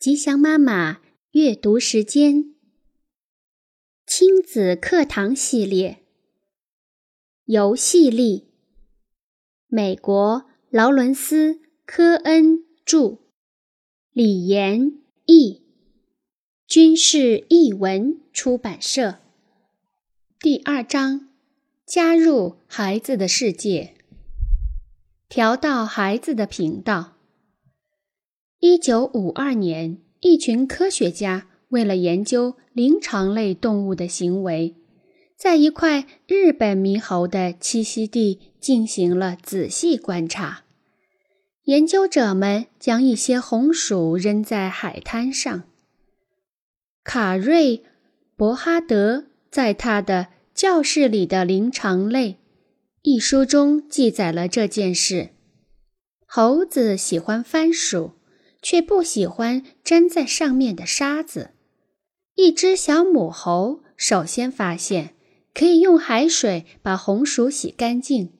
吉祥妈妈阅读时间，亲子课堂系列，游戏力。美国劳伦斯·科恩著，李延译，军事译文出版社。第二章：加入孩子的世界，调到孩子的频道。一九五二年，一群科学家为了研究灵长类动物的行为，在一块日本猕猴的栖息地进行了仔细观察。研究者们将一些红薯扔在海滩上。卡瑞·伯哈德在他的《教室里的灵长类》一书中记载了这件事。猴子喜欢番薯。却不喜欢粘在上面的沙子。一只小母猴首先发现可以用海水把红薯洗干净。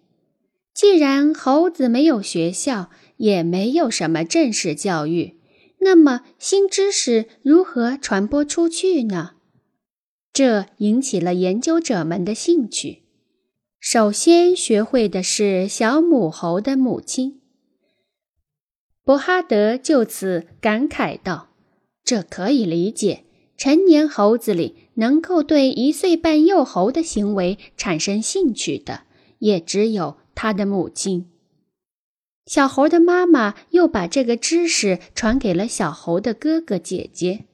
既然猴子没有学校，也没有什么正式教育，那么新知识如何传播出去呢？这引起了研究者们的兴趣。首先学会的是小母猴的母亲。伯哈德就此感慨道：“这可以理解，成年猴子里能够对一岁半幼猴的行为产生兴趣的，也只有他的母亲。小猴的妈妈又把这个知识传给了小猴的哥哥姐姐，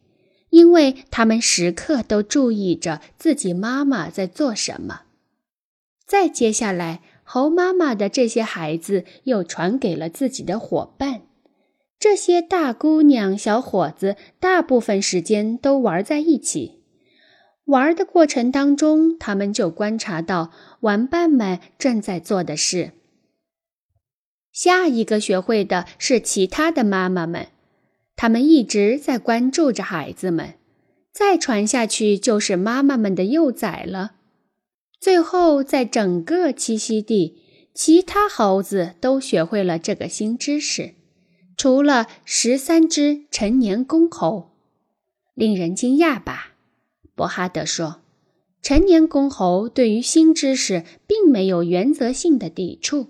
因为他们时刻都注意着自己妈妈在做什么。再接下来，猴妈妈的这些孩子又传给了自己的伙伴。”这些大姑娘、小伙子大部分时间都玩在一起。玩的过程当中，他们就观察到玩伴们正在做的事。下一个学会的是其他的妈妈们，他们一直在关注着孩子们。再传下去就是妈妈们的幼崽了。最后，在整个栖息地，其他猴子都学会了这个新知识。除了十三只成年公猴，令人惊讶吧？伯哈德说：“成年公猴对于新知识并没有原则性的抵触，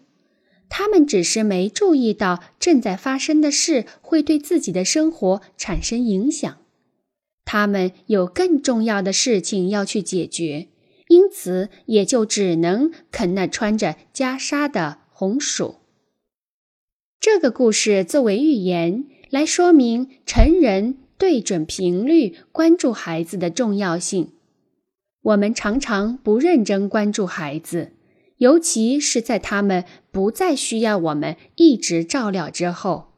他们只是没注意到正在发生的事会对自己的生活产生影响。他们有更重要的事情要去解决，因此也就只能啃那穿着袈裟的红薯。”这个故事作为寓言来说明成人对准频率关注孩子的重要性。我们常常不认真关注孩子，尤其是在他们不再需要我们一直照料之后。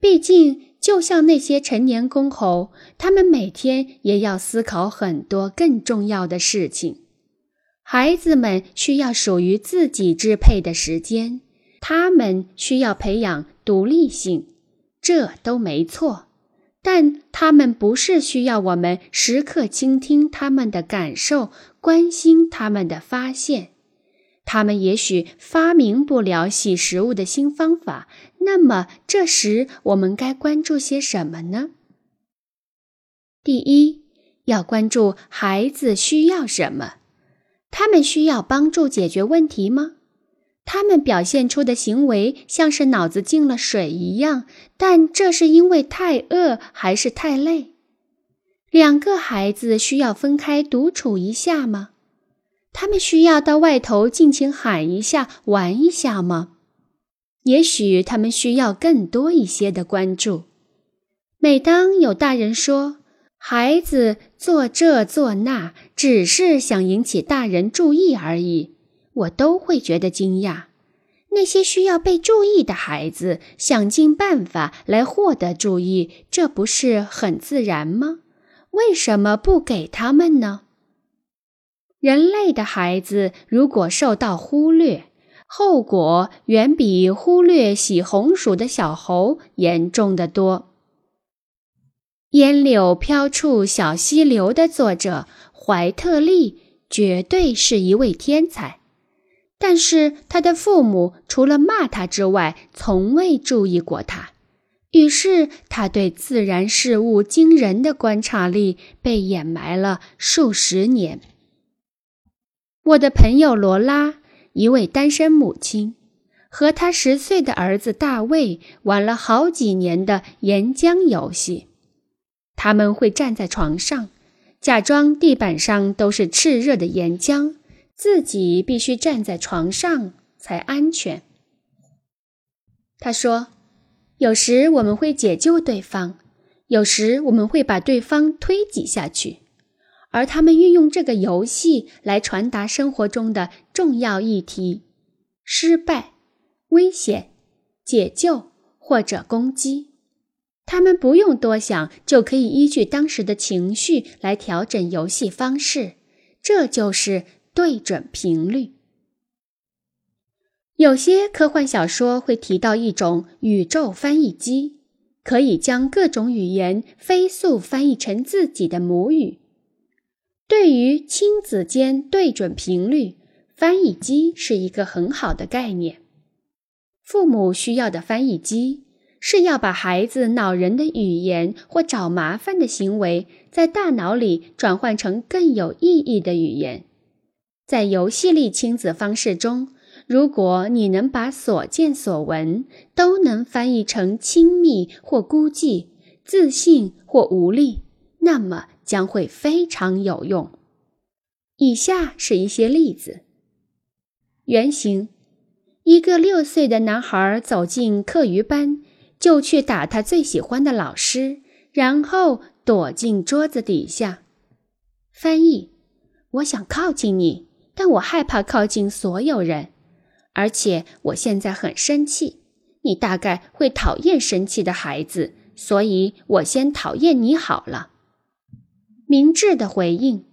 毕竟，就像那些成年公猴，他们每天也要思考很多更重要的事情。孩子们需要属于自己支配的时间。他们需要培养独立性，这都没错。但他们不是需要我们时刻倾听他们的感受，关心他们的发现。他们也许发明不了洗食物的新方法，那么这时我们该关注些什么呢？第一，要关注孩子需要什么。他们需要帮助解决问题吗？他们表现出的行为像是脑子进了水一样，但这是因为太饿还是太累？两个孩子需要分开独处一下吗？他们需要到外头尽情喊一下、玩一下吗？也许他们需要更多一些的关注。每当有大人说孩子做这做那，只是想引起大人注意而已。我都会觉得惊讶。那些需要被注意的孩子想尽办法来获得注意，这不是很自然吗？为什么不给他们呢？人类的孩子如果受到忽略，后果远比忽略洗红薯的小猴严重的多。烟柳飘处小溪流的作者怀特利绝对是一位天才。但是他的父母除了骂他之外，从未注意过他。于是他对自然事物惊人的观察力被掩埋了数十年。我的朋友罗拉，一位单身母亲，和他十岁的儿子大卫玩了好几年的岩浆游戏。他们会站在床上，假装地板上都是炽热的岩浆，自己必须站在床上才安全。他说：“有时我们会解救对方，有时我们会把对方推挤下去，而他们运用这个游戏来传达生活中的重要议题：失败、危险、解救或者攻击。他们不用多想，就可以依据当时的情绪来调整游戏方式。这就是对准频率。”有些科幻小说会提到一种宇宙翻译机，可以将各种语言飞速翻译成自己的母语。对于亲子间对准频率，翻译机是一个很好的概念。父母需要的翻译机是要把孩子恼人的语言或找麻烦的行为，在大脑里转换成更有意义的语言。在游戏力亲子方式中。如果你能把所见所闻都能翻译成亲密或孤寂、自信或无力，那么将会非常有用。以下是一些例子：原型，一个六岁的男孩走进课余班，就去打他最喜欢的老师，然后躲进桌子底下。翻译：我想靠近你，但我害怕靠近所有人。而且我现在很生气，你大概会讨厌生气的孩子，所以我先讨厌你好了。明智的回应，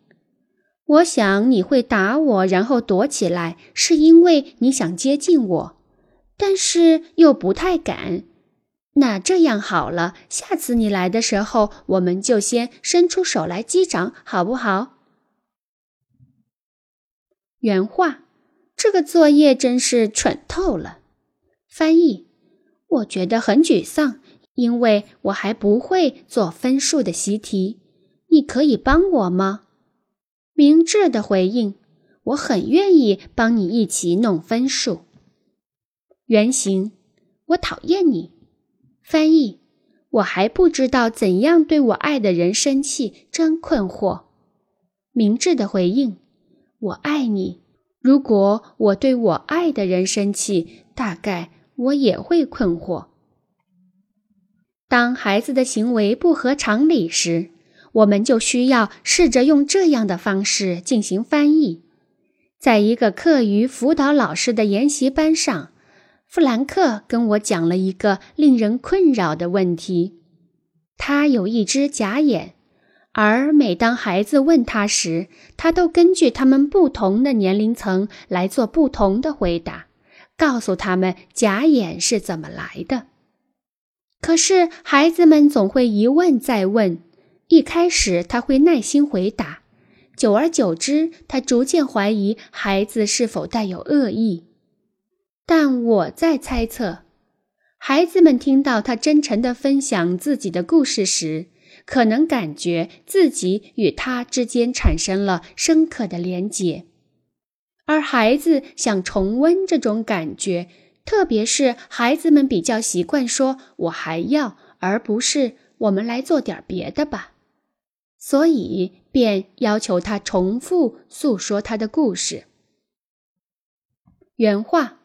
我想你会打我，然后躲起来，是因为你想接近我，但是又不太敢。那这样好了，下次你来的时候，我们就先伸出手来击掌，好不好？原话。这个作业真是蠢透了。翻译，我觉得很沮丧，因为我还不会做分数的习题。你可以帮我吗？明智的回应，我很愿意帮你一起弄分数。原型，我讨厌你。翻译，我还不知道怎样对我爱的人生气，真困惑。明智的回应，我爱你。如果我对我爱的人生气，大概我也会困惑。当孩子的行为不合常理时，我们就需要试着用这样的方式进行翻译。在一个课余辅导老师的研习班上，弗兰克跟我讲了一个令人困扰的问题：他有一只假眼。而每当孩子问他时，他都根据他们不同的年龄层来做不同的回答，告诉他们假眼是怎么来的。可是孩子们总会一问再问，一开始他会耐心回答，久而久之，他逐渐怀疑孩子是否带有恶意。但我在猜测，孩子们听到他真诚地分享自己的故事时。可能感觉自己与他之间产生了深刻的连结，而孩子想重温这种感觉，特别是孩子们比较习惯说“我还要”，而不是“我们来做点别的吧”，所以便要求他重复诉说他的故事。原话：“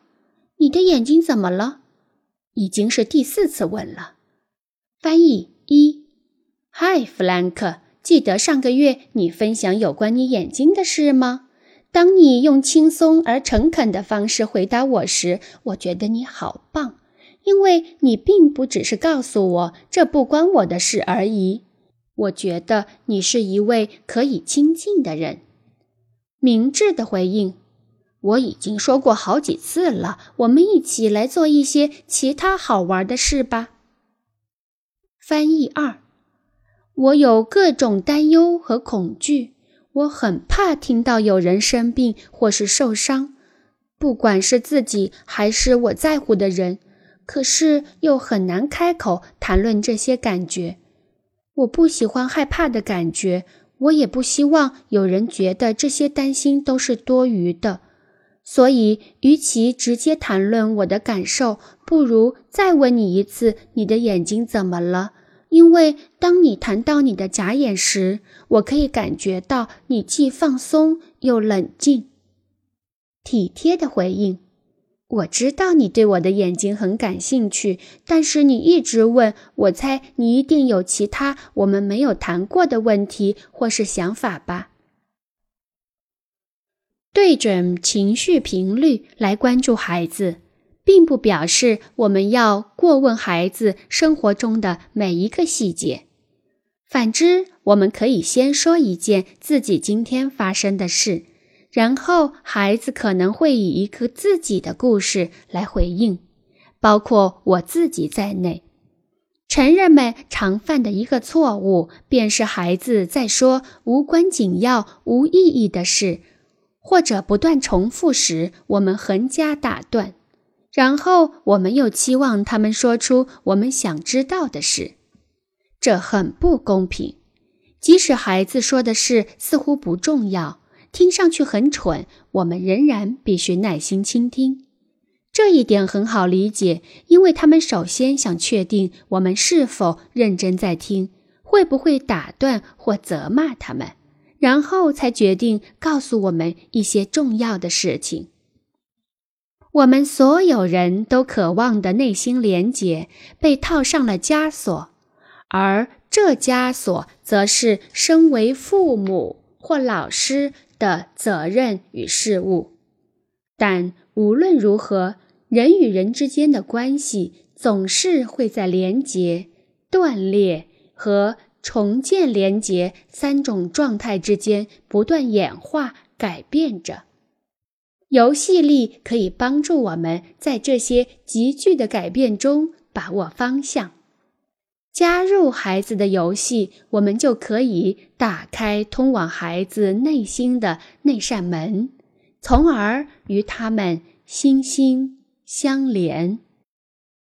你的眼睛怎么了？”已经是第四次问了。翻译一。嗨，弗兰克，记得上个月你分享有关你眼睛的事吗？当你用轻松而诚恳的方式回答我时，我觉得你好棒，因为你并不只是告诉我这不关我的事而已。我觉得你是一位可以亲近的人。明智的回应，我已经说过好几次了。我们一起来做一些其他好玩的事吧。翻译二。我有各种担忧和恐惧，我很怕听到有人生病或是受伤，不管是自己还是我在乎的人。可是又很难开口谈论这些感觉。我不喜欢害怕的感觉，我也不希望有人觉得这些担心都是多余的。所以，与其直接谈论我的感受，不如再问你一次：你的眼睛怎么了？因为当你谈到你的假眼时，我可以感觉到你既放松又冷静。体贴的回应。我知道你对我的眼睛很感兴趣，但是你一直问，我猜你一定有其他我们没有谈过的问题或是想法吧。对准情绪频率来关注孩子，并不表示我们要过问孩子生活中的每一个细节。反之，我们可以先说一件自己今天发生的事。然后，孩子可能会以一个自己的故事来回应，包括我自己在内。成人们常犯的一个错误，便是孩子在说无关紧要、无意义的事，或者不断重复时，我们横加打断，然后我们又期望他们说出我们想知道的事，这很不公平。即使孩子说的事似乎不重要。听上去很蠢，我们仍然必须耐心倾听。这一点很好理解，因为他们首先想确定我们是否认真在听，会不会打断或责骂他们，然后才决定告诉我们一些重要的事情。我们所有人都渴望的内心连结被套上了枷锁，而这枷锁则是身为父母或老师。的责任与事物，但无论如何，人与人之间的关系总是会在连结、断裂和重建连结三种状态之间不断演化改变着。游戏力可以帮助我们在这些急剧的改变中把握方向。加入孩子的游戏，我们就可以打开通往孩子内心的那扇门，从而与他们心心相连。